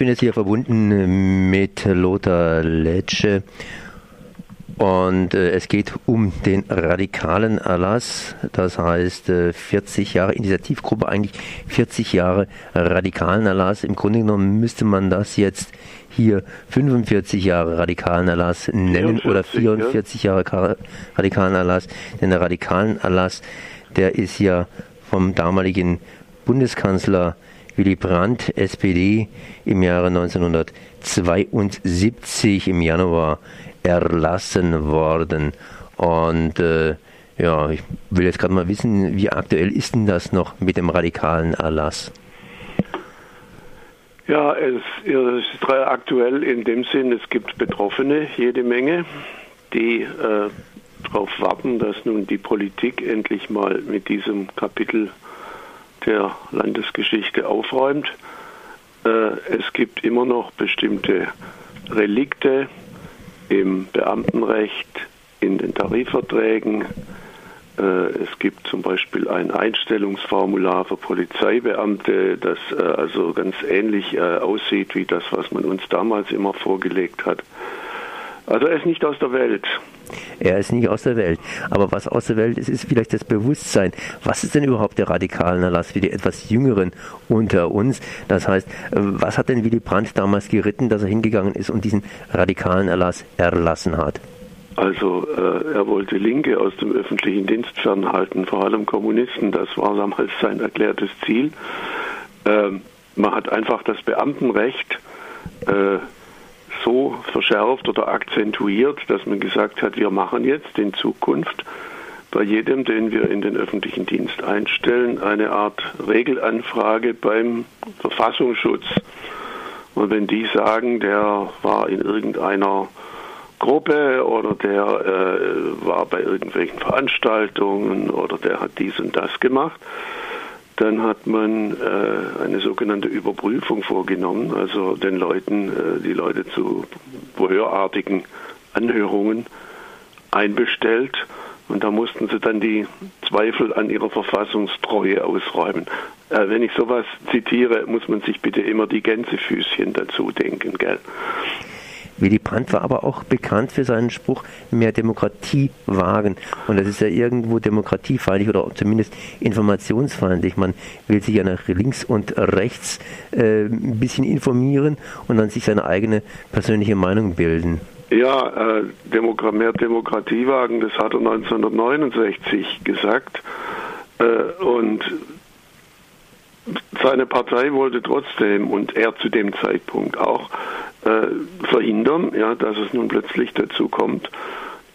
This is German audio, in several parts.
bin jetzt hier verbunden mit Lothar Letsche und äh, es geht um den radikalen Erlass, das heißt äh, 40 Jahre Initiativgruppe, eigentlich 40 Jahre radikalen Erlass. Im Grunde genommen müsste man das jetzt hier 45 Jahre radikalen Erlass nennen 44, oder 44 ja. Jahre radikalen Erlass. Denn der radikalen Erlass, der ist ja vom damaligen Bundeskanzler Willy Brandt, SPD, im Jahre 1972 im Januar erlassen worden. Und äh, ja, ich will jetzt gerade mal wissen, wie aktuell ist denn das noch mit dem radikalen Erlass? Ja, es, ist aktuell in dem Sinn, es gibt Betroffene, jede Menge, die äh, darauf warten, dass nun die Politik endlich mal mit diesem Kapitel der Landesgeschichte aufräumt. Äh, es gibt immer noch bestimmte Relikte im Beamtenrecht, in den Tarifverträgen. Äh, es gibt zum Beispiel ein Einstellungsformular für Polizeibeamte, das äh, also ganz ähnlich aussieht wie das, was man uns damals immer vorgelegt hat. Also er ist nicht aus der Welt. Er ist nicht aus der Welt. Aber was aus der Welt ist, ist vielleicht das Bewusstsein. Was ist denn überhaupt der radikale Erlass für die etwas Jüngeren unter uns? Das heißt, was hat denn Willy Brandt damals geritten, dass er hingegangen ist und diesen radikalen Erlass erlassen hat? Also äh, er wollte Linke aus dem öffentlichen Dienst fernhalten, vor allem Kommunisten. Das war damals sein erklärtes Ziel. Ähm, man hat einfach das Beamtenrecht äh, so verschärft oder akzentuiert, dass man gesagt hat, wir machen jetzt in Zukunft bei jedem, den wir in den öffentlichen Dienst einstellen, eine Art Regelanfrage beim Verfassungsschutz. Und wenn die sagen, der war in irgendeiner Gruppe oder der äh, war bei irgendwelchen Veranstaltungen oder der hat dies und das gemacht, dann hat man äh, eine sogenannte Überprüfung vorgenommen, also den Leuten, äh, die Leute zu verhörartigen Anhörungen einbestellt. Und da mussten sie dann die Zweifel an ihrer Verfassungstreue ausräumen. Äh, wenn ich sowas zitiere, muss man sich bitte immer die Gänsefüßchen dazu denken, gell? Willy Brandt war aber auch bekannt für seinen Spruch, mehr Demokratie wagen. Und das ist ja irgendwo demokratiefeindlich oder zumindest informationsfeindlich. Man will sich ja nach links und rechts äh, ein bisschen informieren und dann sich seine eigene persönliche Meinung bilden. Ja, äh, Demokra mehr Demokratie wagen, das hat er 1969 gesagt. Äh, und seine Partei wollte trotzdem und er zu dem Zeitpunkt auch äh, verhindern, ja, dass es nun plötzlich dazu kommt,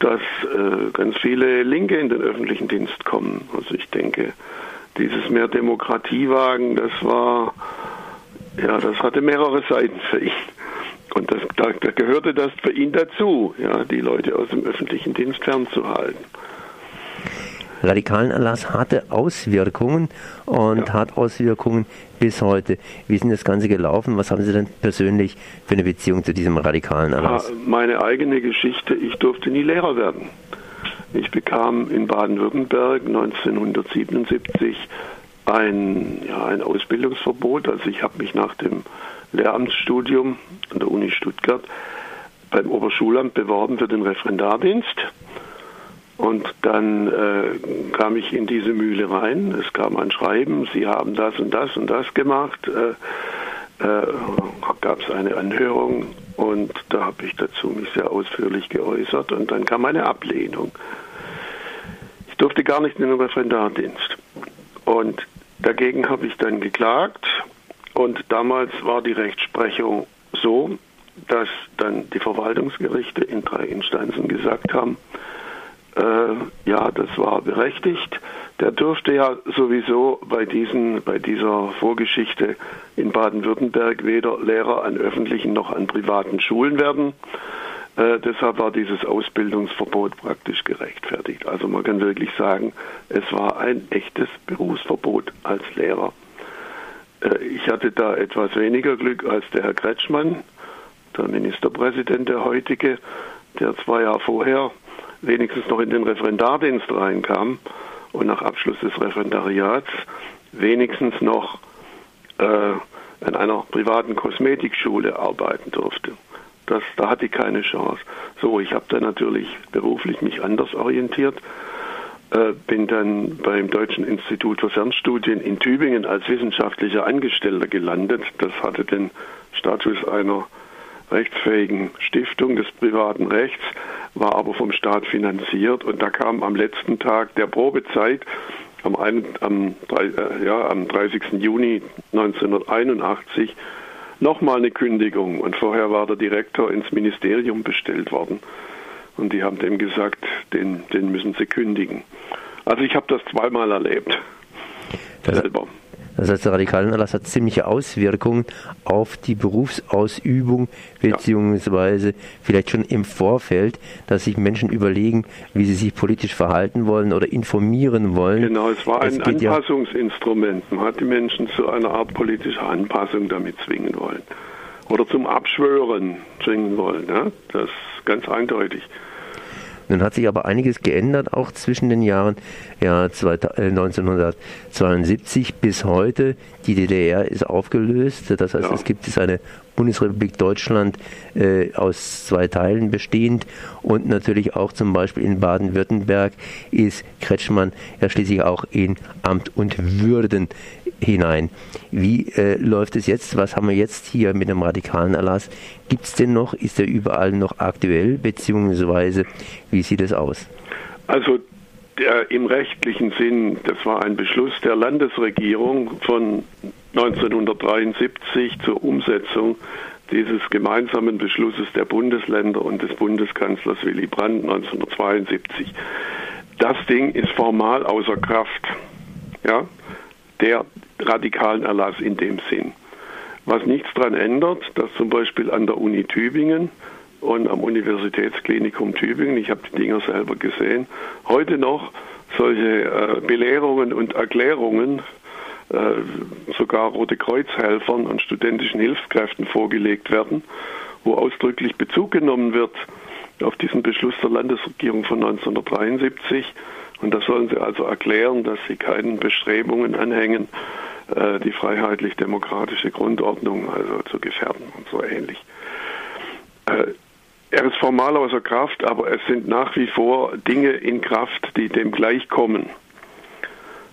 dass äh, ganz viele Linke in den öffentlichen Dienst kommen. Also ich denke, dieses mehr Demokratie wagen, das war, ja, das hatte mehrere Seiten für ihn. Und das, da, da gehörte das für ihn dazu, ja, die Leute aus dem öffentlichen Dienst fernzuhalten radikalen Erlass hatte Auswirkungen und ja. hat Auswirkungen bis heute. Wie ist denn das Ganze gelaufen? Was haben Sie denn persönlich für eine Beziehung zu diesem radikalen Erlass? Meine eigene Geschichte, ich durfte nie Lehrer werden. Ich bekam in Baden-Württemberg 1977 ein, ja, ein Ausbildungsverbot. Also ich habe mich nach dem Lehramtsstudium an der Uni Stuttgart beim Oberschulamt beworben für den Referendardienst. Und dann äh, kam ich in diese Mühle rein. Es kam ein Schreiben, Sie haben das und das und das gemacht. Äh, äh, gab es eine Anhörung und da habe ich dazu mich sehr ausführlich geäußert und dann kam eine Ablehnung. Ich durfte gar nicht in den Referendardienst. Und dagegen habe ich dann geklagt und damals war die Rechtsprechung so, dass dann die Verwaltungsgerichte in drei Instanzen gesagt haben, äh, ja, das war berechtigt. Der dürfte ja sowieso bei, diesen, bei dieser Vorgeschichte in Baden-Württemberg weder Lehrer an öffentlichen noch an privaten Schulen werden. Äh, deshalb war dieses Ausbildungsverbot praktisch gerechtfertigt. Also man kann wirklich sagen, es war ein echtes Berufsverbot als Lehrer. Äh, ich hatte da etwas weniger Glück als der Herr Kretschmann, der Ministerpräsident der heutige, der zwei Jahre vorher wenigstens noch in den Referendardienst reinkam und nach Abschluss des Referendariats wenigstens noch äh, an einer privaten Kosmetikschule arbeiten durfte. Das, da hatte ich keine Chance. So, ich habe dann natürlich beruflich mich anders orientiert, äh, bin dann beim Deutschen Institut für Fernstudien in Tübingen als wissenschaftlicher Angestellter gelandet. Das hatte den Status einer rechtsfähigen Stiftung des privaten Rechts, war aber vom Staat finanziert und da kam am letzten Tag der Probezeit am, ein, am, äh, ja, am 30. Juni 1981 nochmal eine Kündigung und vorher war der Direktor ins Ministerium bestellt worden und die haben dem gesagt, den, den müssen sie kündigen. Also ich habe das zweimal erlebt. Das, selber. Das heißt, der Radikalenanlass hat ziemliche Auswirkungen auf die Berufsausübung, beziehungsweise ja. vielleicht schon im Vorfeld, dass sich Menschen überlegen, wie sie sich politisch verhalten wollen oder informieren wollen. Genau, es war ein Anpassungsinstrument. Man hat die Menschen zu einer Art politischer Anpassung damit zwingen wollen. Oder zum Abschwören zwingen wollen. Ja? Das ist ganz eindeutig. Nun hat sich aber einiges geändert, auch zwischen den Jahren ja, 1972 äh, bis heute. Die DDR ist aufgelöst, das heißt, ja. es gibt jetzt eine Bundesrepublik Deutschland äh, aus zwei Teilen bestehend und natürlich auch zum Beispiel in Baden-Württemberg ist Kretschmann ja schließlich auch in Amt und Würden hinein. Wie äh, läuft es jetzt? Was haben wir jetzt hier mit dem radikalen Erlass? Gibt es den noch? Ist er überall noch aktuell? Beziehungsweise, wie sieht es aus? Also der, im rechtlichen Sinn, das war ein Beschluss der Landesregierung von 1973 zur Umsetzung dieses gemeinsamen Beschlusses der Bundesländer und des Bundeskanzlers Willy Brandt 1972. Das Ding ist formal außer Kraft. Ja, der radikalen Erlass in dem Sinn. Was nichts daran ändert, dass zum Beispiel an der Uni Tübingen und am Universitätsklinikum Tübingen, ich habe die Dinger selber gesehen, heute noch solche äh, Belehrungen und Erklärungen äh, sogar Rote Kreuzhelfern und studentischen Hilfskräften vorgelegt werden, wo ausdrücklich Bezug genommen wird auf diesen Beschluss der Landesregierung von 1973. Und da sollen sie also erklären, dass sie keinen Bestrebungen anhängen, äh, die freiheitlich-demokratische Grundordnung also zu gefährden und so ähnlich. Äh, er ist formal außer Kraft, aber es sind nach wie vor Dinge in Kraft, die dem gleichkommen.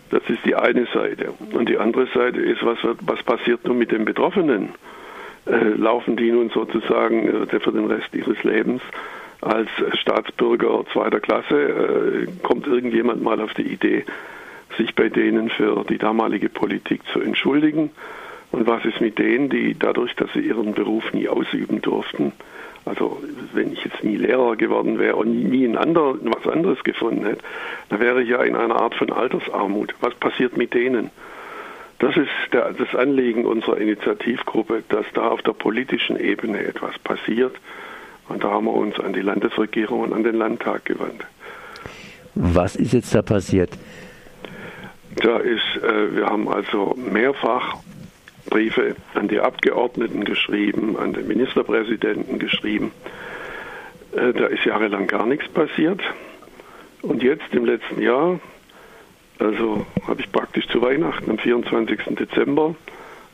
Das ist die eine Seite. Und die andere Seite ist, was, wird, was passiert nun mit den Betroffenen? Äh, laufen die nun sozusagen äh, für den Rest ihres Lebens als Staatsbürger zweiter Klasse? Äh, kommt irgendjemand mal auf die Idee, sich bei denen für die damalige Politik zu entschuldigen. Und was ist mit denen, die dadurch, dass sie ihren Beruf nie ausüben durften, also wenn ich jetzt nie Lehrer geworden wäre und nie ein anderer, was anderes gefunden hätte, dann wäre ich ja in einer Art von Altersarmut. Was passiert mit denen? Das ist der, das Anliegen unserer Initiativgruppe, dass da auf der politischen Ebene etwas passiert. Und da haben wir uns an die Landesregierung und an den Landtag gewandt. Was ist jetzt da passiert? Da ist, äh, wir haben also mehrfach Briefe an die Abgeordneten geschrieben, an den Ministerpräsidenten geschrieben. Äh, da ist jahrelang gar nichts passiert. Und jetzt im letzten Jahr, also habe ich praktisch zu Weihnachten am 24. Dezember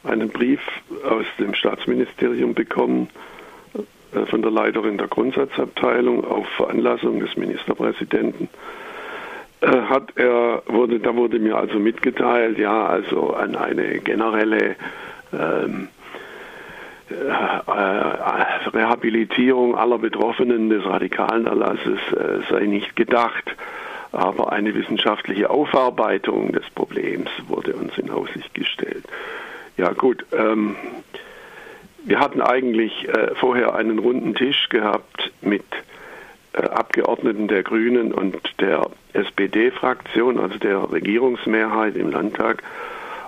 einen Brief aus dem Staatsministerium bekommen von der Leiterin der Grundsatzabteilung auf Veranlassung des Ministerpräsidenten äh, hat er, wurde, da wurde mir also mitgeteilt, ja, also an eine generelle ähm, äh, äh, Rehabilitierung aller Betroffenen des radikalen Erlasses äh, sei nicht gedacht. Aber eine wissenschaftliche Aufarbeitung des Problems wurde uns in Aussicht gestellt. Ja gut, ähm, wir hatten eigentlich äh, vorher einen runden Tisch gehabt mit äh, Abgeordneten der Grünen und der SPD-Fraktion, also der Regierungsmehrheit im Landtag.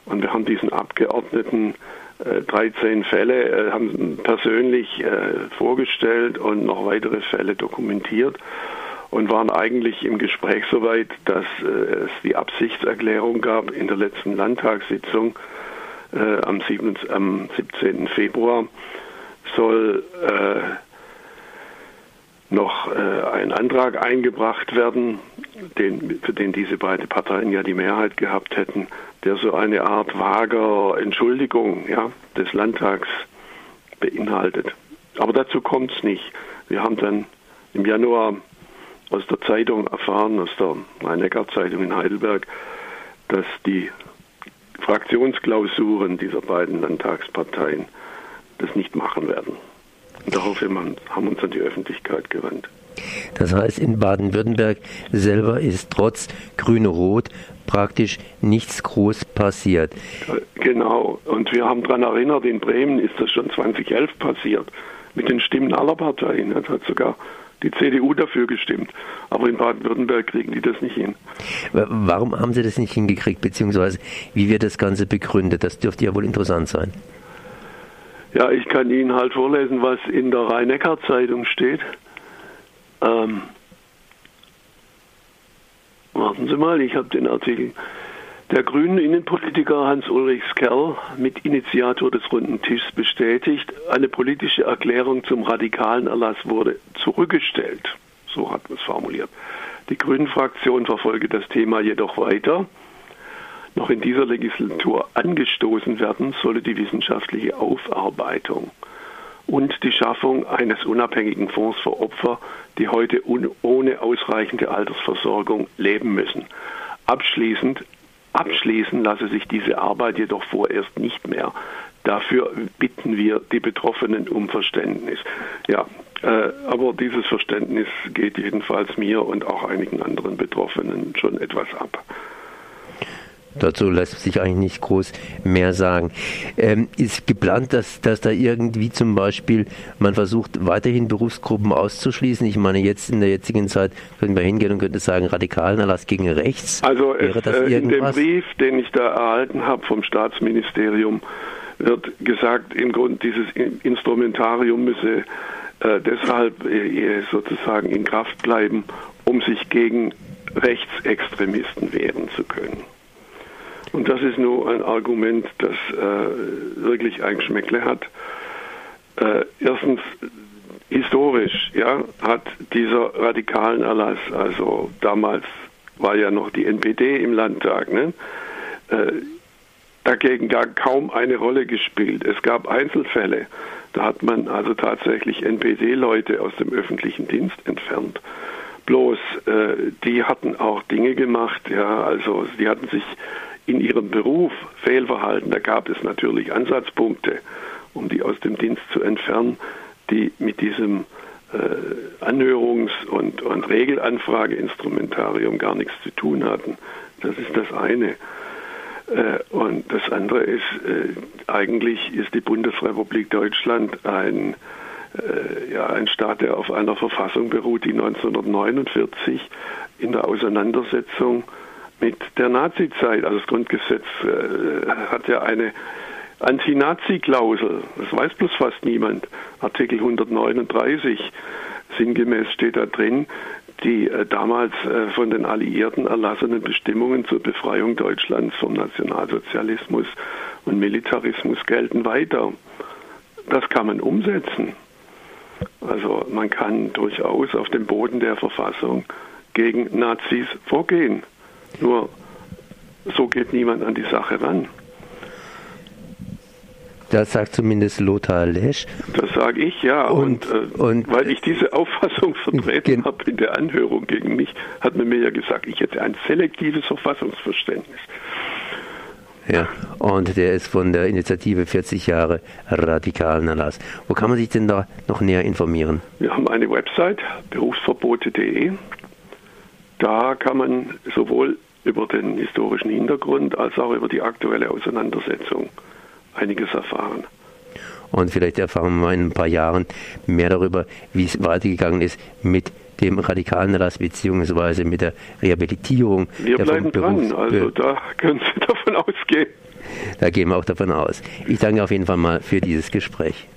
Und wir haben diesen Abgeordneten 13 äh, Fälle äh, haben persönlich vorgestellt und noch weitere Fälle dokumentiert und waren eigentlich im Gespräch soweit, dass es die Absichtserklärung gab in der letzten Landtagssitzung am 17. Februar soll noch äh, ein Antrag eingebracht werden den, für den diese beiden Parteien ja die Mehrheit gehabt hätten, der so eine Art vager Entschuldigung ja, des Landtags beinhaltet. Aber dazu kommt es nicht. Wir haben dann im Januar aus der Zeitung erfahren, aus der Main-Neckar-Zeitung in Heidelberg, dass die Fraktionsklausuren dieser beiden Landtagsparteien das nicht machen werden. Und daraufhin haben wir uns an die Öffentlichkeit gewandt. Das heißt, in Baden-Württemberg selber ist trotz Grüne-Rot praktisch nichts groß passiert. Genau. Und wir haben daran erinnert, in Bremen ist das schon 2011 passiert. Mit den Stimmen aller Parteien. Das hat sogar die CDU dafür gestimmt. Aber in Baden-Württemberg kriegen die das nicht hin. Warum haben sie das nicht hingekriegt? Beziehungsweise, wie wird das Ganze begründet? Das dürfte ja wohl interessant sein. Ja, ich kann Ihnen halt vorlesen, was in der Rhein-Neckar-Zeitung steht. Ähm, warten Sie mal, ich habe den Artikel. Der grünen Innenpolitiker Hans-Ulrich Skerl, Mitinitiator des Runden Tischs, bestätigt, eine politische Erklärung zum radikalen Erlass wurde zurückgestellt. So hat man es formuliert. Die Grünen-Fraktion verfolge das Thema jedoch weiter. Noch in dieser Legislatur angestoßen werden solle die wissenschaftliche Aufarbeitung und die Schaffung eines unabhängigen Fonds für Opfer, die heute ohne ausreichende Altersversorgung leben müssen. Abschließend abschließen lasse sich diese Arbeit jedoch vorerst nicht mehr. Dafür bitten wir die Betroffenen um Verständnis. Ja, äh, aber dieses Verständnis geht jedenfalls mir und auch einigen anderen Betroffenen schon etwas ab. Dazu lässt sich eigentlich nicht groß mehr sagen. Ähm, ist geplant, dass, dass da irgendwie zum Beispiel man versucht, weiterhin Berufsgruppen auszuschließen? Ich meine, jetzt in der jetzigen Zeit können wir hingehen und könnte sagen, radikalen Erlass gegen rechts. Also es, äh, in dem Brief, den ich da erhalten habe vom Staatsministerium, wird gesagt, im Grunde dieses Instrumentarium müsse äh, deshalb äh, sozusagen in Kraft bleiben, um sich gegen Rechtsextremisten wehren zu können. Und das ist nur ein Argument, das äh, wirklich ein Geschmäckle hat. Äh, erstens, historisch ja, hat dieser radikalen Erlass, also damals war ja noch die NPD im Landtag, ne, äh, dagegen gar kaum eine Rolle gespielt. Es gab Einzelfälle, da hat man also tatsächlich NPD-Leute aus dem öffentlichen Dienst entfernt. Bloß, äh, die hatten auch Dinge gemacht, ja, also die hatten sich in ihrem Beruf Fehlverhalten, da gab es natürlich Ansatzpunkte, um die aus dem Dienst zu entfernen, die mit diesem äh, Anhörungs- und, und Regelanfrageinstrumentarium gar nichts zu tun hatten. Das ist das eine. Äh, und das andere ist, äh, eigentlich ist die Bundesrepublik Deutschland ein, äh, ja, ein Staat, der auf einer Verfassung beruht, die 1949 in der Auseinandersetzung mit der Nazizeit. Also das Grundgesetz äh, hat ja eine Anti-Nazi-Klausel. Das weiß bloß fast niemand. Artikel 139 sinngemäß steht da drin, die äh, damals äh, von den Alliierten erlassenen Bestimmungen zur Befreiung Deutschlands vom Nationalsozialismus und Militarismus gelten weiter. Das kann man umsetzen. Also man kann durchaus auf dem Boden der Verfassung gegen Nazis vorgehen. Nur so geht niemand an die Sache ran. Das sagt zumindest Lothar Lesch. Das sage ich, ja. Und, und, äh, und weil ich diese Auffassung vertreten habe in der Anhörung gegen mich, hat man mir ja gesagt, ich hätte ein selektives Verfassungsverständnis. Ja, und der ist von der Initiative 40 Jahre radikalen Erlass. Wo kann man sich denn da noch näher informieren? Wir haben eine Website, berufsverbote.de. Da kann man sowohl über den historischen Hintergrund als auch über die aktuelle Auseinandersetzung einiges erfahren. Und vielleicht erfahren wir in ein paar Jahren mehr darüber, wie es weitergegangen ist mit dem radikalen Erlass beziehungsweise mit der Rehabilitierung. Wir bleiben dran, also da können Sie davon ausgehen. Da gehen wir auch davon aus. Ich danke auf jeden Fall mal für dieses Gespräch.